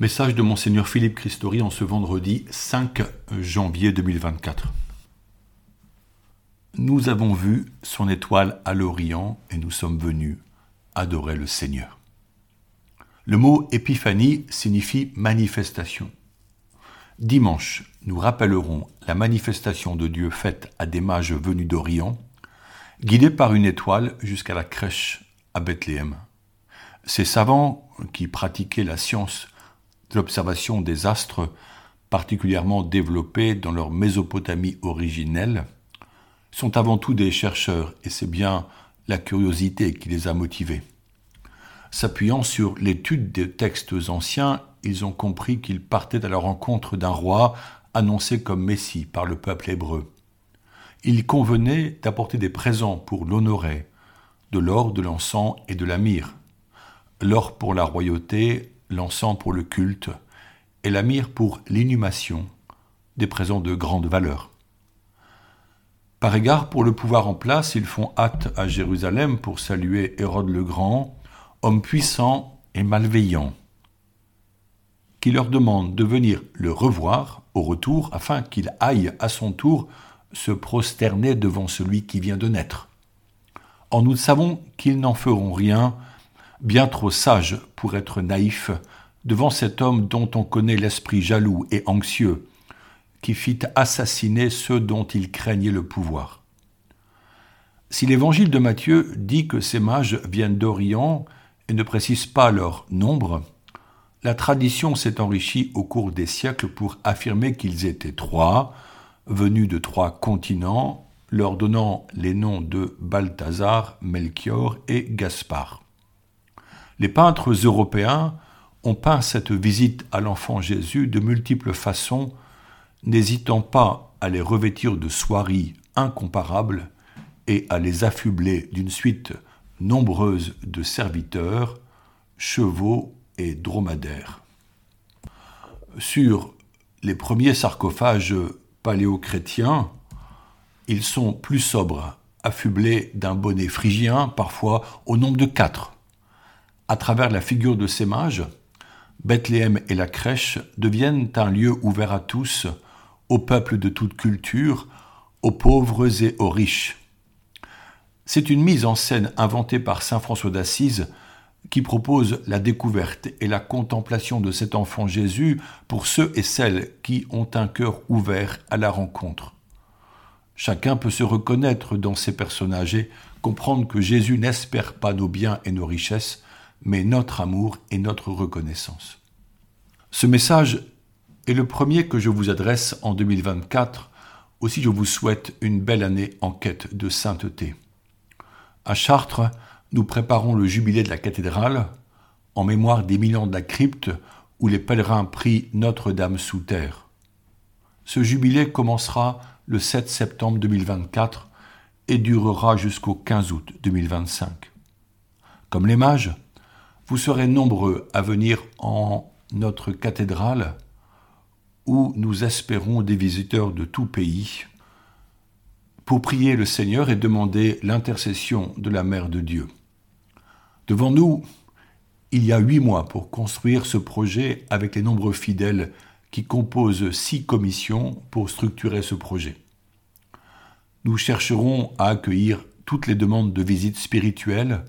Message de Monseigneur Philippe Christori en ce vendredi 5 janvier 2024. Nous avons vu son étoile à l'Orient et nous sommes venus adorer le Seigneur. Le mot épiphanie signifie manifestation. Dimanche, nous rappellerons la manifestation de Dieu faite à des mages venus d'Orient, guidés par une étoile jusqu'à la crèche à Bethléem. Ces savants qui pratiquaient la science l'observation des astres particulièrement développés dans leur Mésopotamie originelle, sont avant tout des chercheurs, et c'est bien la curiosité qui les a motivés. S'appuyant sur l'étude des textes anciens, ils ont compris qu'ils partaient à la rencontre d'un roi annoncé comme Messie par le peuple hébreu. Il convenait d'apporter des présents pour l'honorer, de l'or, de l'encens et de la myrrhe. L'or pour la royauté, l'encens pour le culte et la myrrhe pour l'inhumation, des présents de grande valeur. Par égard pour le pouvoir en place, ils font hâte à Jérusalem pour saluer Hérode le Grand, homme puissant et malveillant, qui leur demande de venir le revoir au retour afin qu'il aille à son tour se prosterner devant celui qui vient de naître. Or nous savons qu'ils n'en feront rien, bien trop sage pour être naïf devant cet homme dont on connaît l'esprit jaloux et anxieux, qui fit assassiner ceux dont il craignait le pouvoir. Si l'évangile de Matthieu dit que ces mages viennent d'Orient et ne précise pas leur nombre, la tradition s'est enrichie au cours des siècles pour affirmer qu'ils étaient trois, venus de trois continents, leur donnant les noms de Balthazar, Melchior et Gaspard. Les peintres européens ont peint cette visite à l'enfant Jésus de multiples façons, n'hésitant pas à les revêtir de soieries incomparables et à les affubler d'une suite nombreuse de serviteurs, chevaux et dromadaires. Sur les premiers sarcophages paléochrétiens, ils sont plus sobres, affublés d'un bonnet phrygien, parfois au nombre de quatre à travers la figure de ces mages, Bethléem et la crèche deviennent un lieu ouvert à tous, aux peuples de toute culture, aux pauvres et aux riches. C'est une mise en scène inventée par Saint François d'Assise qui propose la découverte et la contemplation de cet enfant Jésus pour ceux et celles qui ont un cœur ouvert à la rencontre. Chacun peut se reconnaître dans ces personnages et comprendre que Jésus n'espère pas nos biens et nos richesses, mais notre amour et notre reconnaissance. Ce message est le premier que je vous adresse en 2024. Aussi, je vous souhaite une belle année en quête de sainteté. À Chartres, nous préparons le jubilé de la cathédrale en mémoire des mille ans de la crypte où les pèlerins prient Notre-Dame sous terre. Ce jubilé commencera le 7 septembre 2024 et durera jusqu'au 15 août 2025. Comme les mages, vous serez nombreux à venir en notre cathédrale où nous espérons des visiteurs de tout pays pour prier le Seigneur et demander l'intercession de la Mère de Dieu. Devant nous, il y a huit mois pour construire ce projet avec les nombreux fidèles qui composent six commissions pour structurer ce projet. Nous chercherons à accueillir toutes les demandes de visite spirituelle,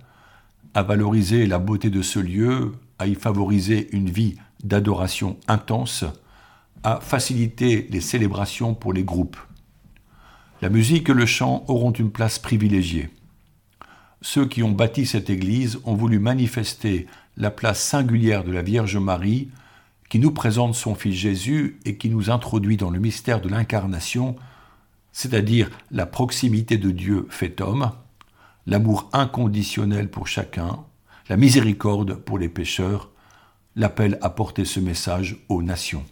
à valoriser la beauté de ce lieu, à y favoriser une vie d'adoration intense, à faciliter les célébrations pour les groupes. La musique et le chant auront une place privilégiée. Ceux qui ont bâti cette Église ont voulu manifester la place singulière de la Vierge Marie, qui nous présente son Fils Jésus et qui nous introduit dans le mystère de l'incarnation, c'est-à-dire la proximité de Dieu fait homme, l'amour inconditionnel pour chacun, la miséricorde pour les pécheurs, l'appel à porter ce message aux nations.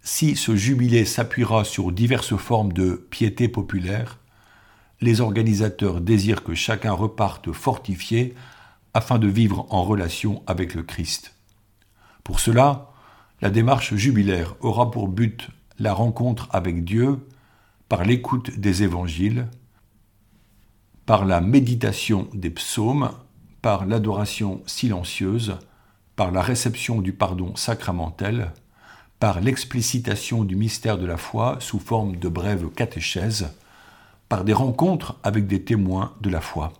Si ce jubilé s'appuiera sur diverses formes de piété populaire, les organisateurs désirent que chacun reparte fortifié afin de vivre en relation avec le Christ. Pour cela, la démarche jubilaire aura pour but la rencontre avec Dieu par l'écoute des évangiles, par la méditation des psaumes, par l'adoration silencieuse, par la réception du pardon sacramentel, par l'explicitation du mystère de la foi sous forme de brèves catéchèses, par des rencontres avec des témoins de la foi.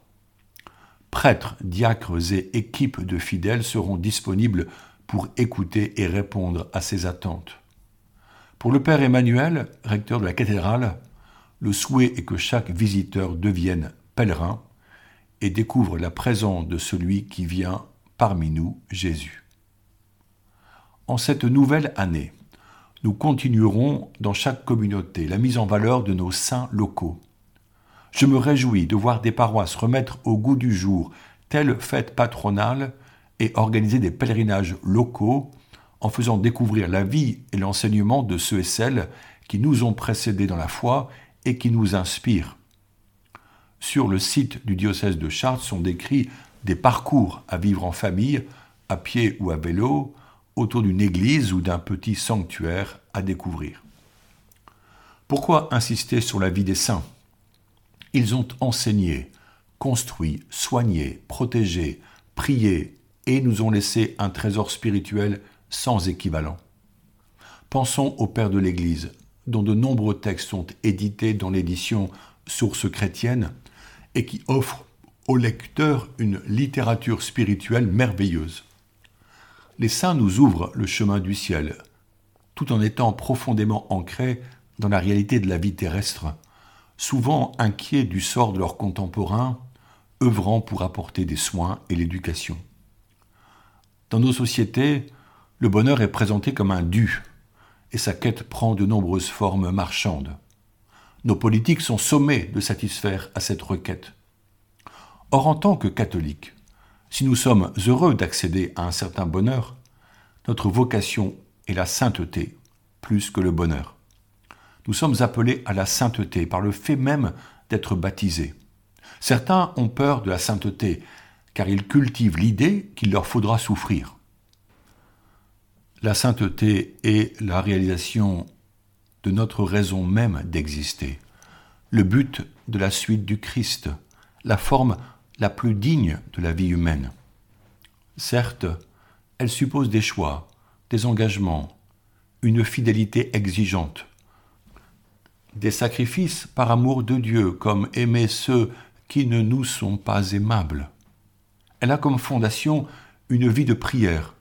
Prêtres, diacres et équipes de fidèles seront disponibles pour écouter et répondre à ces attentes. Pour le Père Emmanuel, recteur de la cathédrale, le souhait est que chaque visiteur devienne pèlerin et découvre la présence de celui qui vient parmi nous, Jésus. En cette nouvelle année, nous continuerons dans chaque communauté la mise en valeur de nos saints locaux. Je me réjouis de voir des paroisses remettre au goût du jour telle fête patronale et organiser des pèlerinages locaux en faisant découvrir la vie et l'enseignement de ceux et celles qui nous ont précédés dans la foi et qui nous inspirent. Sur le site du diocèse de Chartres sont décrits des parcours à vivre en famille, à pied ou à vélo, autour d'une église ou d'un petit sanctuaire à découvrir. Pourquoi insister sur la vie des saints? Ils ont enseigné, construit, soigné, protégé, prié et nous ont laissé un trésor spirituel sans équivalent. Pensons au Père de l'Église, dont de nombreux textes sont édités dans l'édition Sources chrétiennes et qui offrent aux lecteurs une littérature spirituelle merveilleuse. Les saints nous ouvrent le chemin du ciel, tout en étant profondément ancrés dans la réalité de la vie terrestre, souvent inquiets du sort de leurs contemporains, œuvrant pour apporter des soins et l'éducation. Dans nos sociétés, le bonheur est présenté comme un dû, et sa quête prend de nombreuses formes marchandes. Nos politiques sont sommés de satisfaire à cette requête. Or, en tant que catholiques, si nous sommes heureux d'accéder à un certain bonheur, notre vocation est la sainteté plus que le bonheur. Nous sommes appelés à la sainteté par le fait même d'être baptisés. Certains ont peur de la sainteté car ils cultivent l'idée qu'il leur faudra souffrir. La sainteté est la réalisation de notre raison même d'exister, le but de la suite du Christ, la forme la plus digne de la vie humaine. Certes, elle suppose des choix, des engagements, une fidélité exigeante, des sacrifices par amour de Dieu, comme aimer ceux qui ne nous sont pas aimables. Elle a comme fondation une vie de prière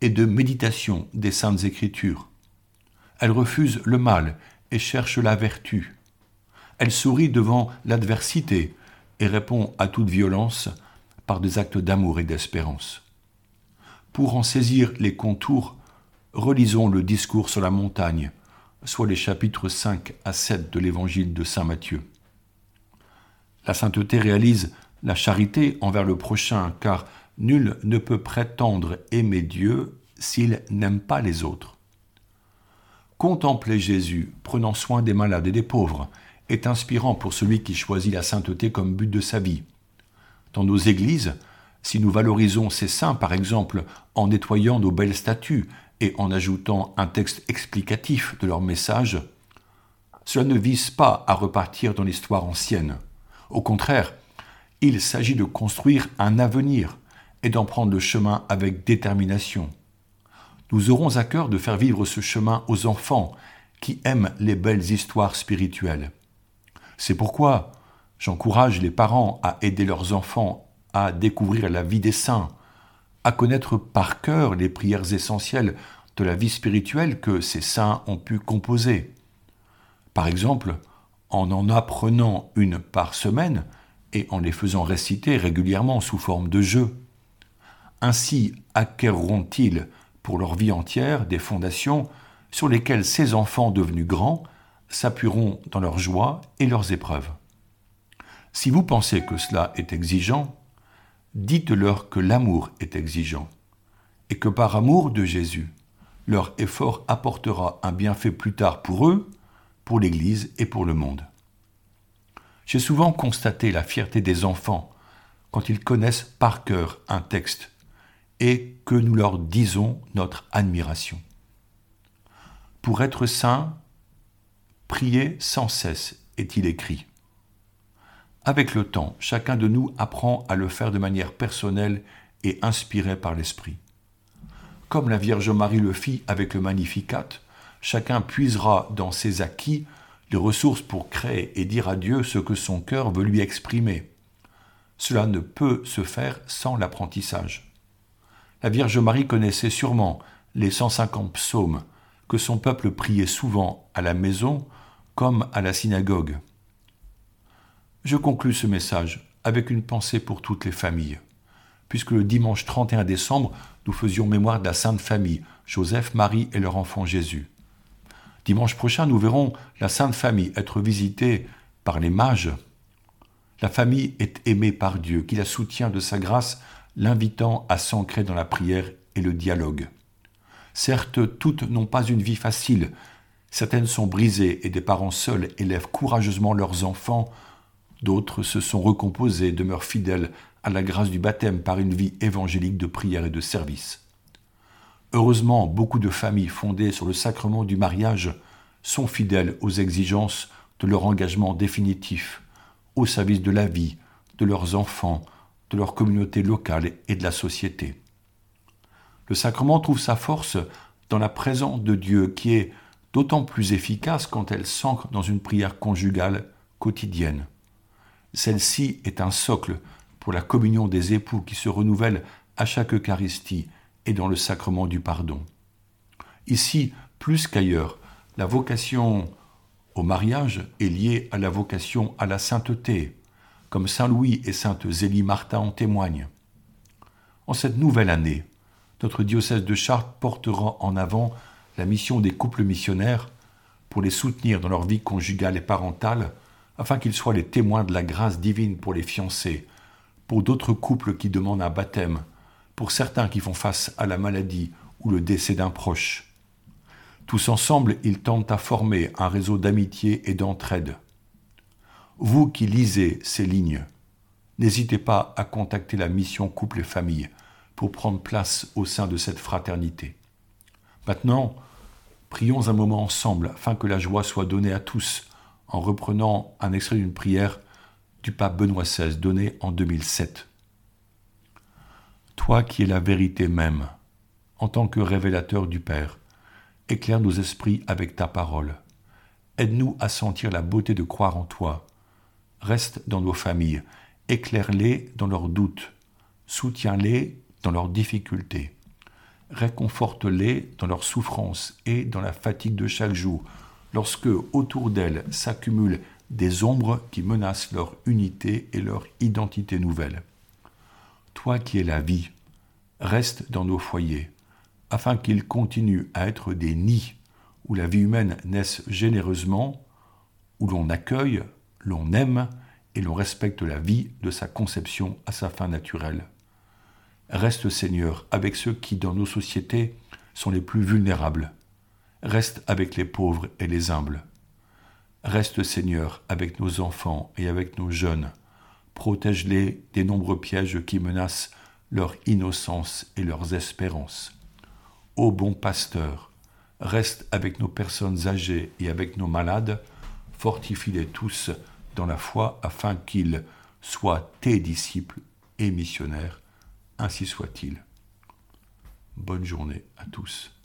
et de méditation des saintes écritures. Elle refuse le mal et cherche la vertu. Elle sourit devant l'adversité et répond à toute violence par des actes d'amour et d'espérance. Pour en saisir les contours, relisons le discours sur la montagne, soit les chapitres 5 à 7 de l'évangile de Saint Matthieu. La sainteté réalise la charité envers le prochain, car nul ne peut prétendre aimer Dieu s'il n'aime pas les autres. Contempler Jésus prenant soin des malades et des pauvres est inspirant pour celui qui choisit la sainteté comme but de sa vie. Dans nos églises, si nous valorisons ces saints, par exemple, en nettoyant nos belles statues et en ajoutant un texte explicatif de leur message, cela ne vise pas à repartir dans l'histoire ancienne. Au contraire, il s'agit de construire un avenir et d'en prendre le chemin avec détermination. Nous aurons à cœur de faire vivre ce chemin aux enfants qui aiment les belles histoires spirituelles. C'est pourquoi j'encourage les parents à aider leurs enfants à découvrir la vie des saints, à connaître par cœur les prières essentielles de la vie spirituelle que ces saints ont pu composer. Par exemple, en en apprenant une par semaine, et en les faisant réciter régulièrement sous forme de jeu. Ainsi acquerront-ils pour leur vie entière des fondations sur lesquelles ces enfants devenus grands s'appuieront dans leurs joies et leurs épreuves. Si vous pensez que cela est exigeant, dites-leur que l'amour est exigeant, et que par amour de Jésus, leur effort apportera un bienfait plus tard pour eux, pour l'Église et pour le monde. J'ai souvent constaté la fierté des enfants quand ils connaissent par cœur un texte et que nous leur disons notre admiration. Pour être saint, priez sans cesse, est-il écrit. Avec le temps, chacun de nous apprend à le faire de manière personnelle et inspirée par l'Esprit. comme la Vierge Marie le fit avec le Magnificat, chacun puisera dans ses acquis les ressources pour créer et dire à Dieu ce que son cœur veut lui exprimer. Cela ne peut se faire sans l'apprentissage. La Vierge Marie connaissait sûrement les 150 psaumes que son peuple priait souvent à la maison comme à la synagogue. Je conclus ce message avec une pensée pour toutes les familles, puisque le dimanche 31 décembre, nous faisions mémoire de la Sainte Famille, Joseph, Marie et leur enfant Jésus. Dimanche prochain, nous verrons la Sainte Famille être visitée par les mages. La famille est aimée par Dieu, qui la soutient de sa grâce, l'invitant à s'ancrer dans la prière et le dialogue. Certes, toutes n'ont pas une vie facile. Certaines sont brisées et des parents seuls élèvent courageusement leurs enfants. D'autres se sont recomposés, demeurent fidèles à la grâce du baptême par une vie évangélique de prière et de service. Heureusement, beaucoup de familles fondées sur le sacrement du mariage sont fidèles aux exigences de leur engagement définitif, au service de la vie, de leurs enfants, de leur communauté locale et de la société. Le sacrement trouve sa force dans la présence de Dieu qui est d'autant plus efficace quand elle s'ancre dans une prière conjugale quotidienne. Celle-ci est un socle pour la communion des époux qui se renouvelle à chaque Eucharistie et dans le sacrement du pardon. Ici, plus qu'ailleurs, la vocation au mariage est liée à la vocation à la sainteté, comme Saint Louis et Sainte Zélie Martin en témoignent. En cette nouvelle année, notre diocèse de Chartres portera en avant la mission des couples missionnaires pour les soutenir dans leur vie conjugale et parentale, afin qu'ils soient les témoins de la grâce divine pour les fiancés, pour d'autres couples qui demandent un baptême, pour certains qui font face à la maladie ou le décès d'un proche. Tous ensemble, ils tentent à former un réseau d'amitié et d'entraide. Vous qui lisez ces lignes, n'hésitez pas à contacter la mission Couple et Famille pour prendre place au sein de cette fraternité. Maintenant, prions un moment ensemble afin que la joie soit donnée à tous en reprenant un extrait d'une prière du pape Benoît XVI donnée en 2007 toi qui es la vérité même, en tant que révélateur du Père, éclaire nos esprits avec ta parole. Aide-nous à sentir la beauté de croire en toi. Reste dans nos familles, éclaire-les dans leurs doutes, soutiens-les dans leurs difficultés, réconforte-les dans leurs souffrances et dans la fatigue de chaque jour, lorsque autour d'elles s'accumulent des ombres qui menacent leur unité et leur identité nouvelle. Toi qui es la vie, reste dans nos foyers, afin qu'ils continuent à être des nids où la vie humaine naisse généreusement, où l'on accueille, l'on aime et l'on respecte la vie de sa conception à sa fin naturelle. Reste Seigneur avec ceux qui dans nos sociétés sont les plus vulnérables. Reste avec les pauvres et les humbles. Reste Seigneur avec nos enfants et avec nos jeunes protège-les des nombreux pièges qui menacent leur innocence et leurs espérances. Ô bon pasteur, reste avec nos personnes âgées et avec nos malades, fortifie-les tous dans la foi afin qu'ils soient tes disciples et missionnaires, ainsi soit-il. Bonne journée à tous.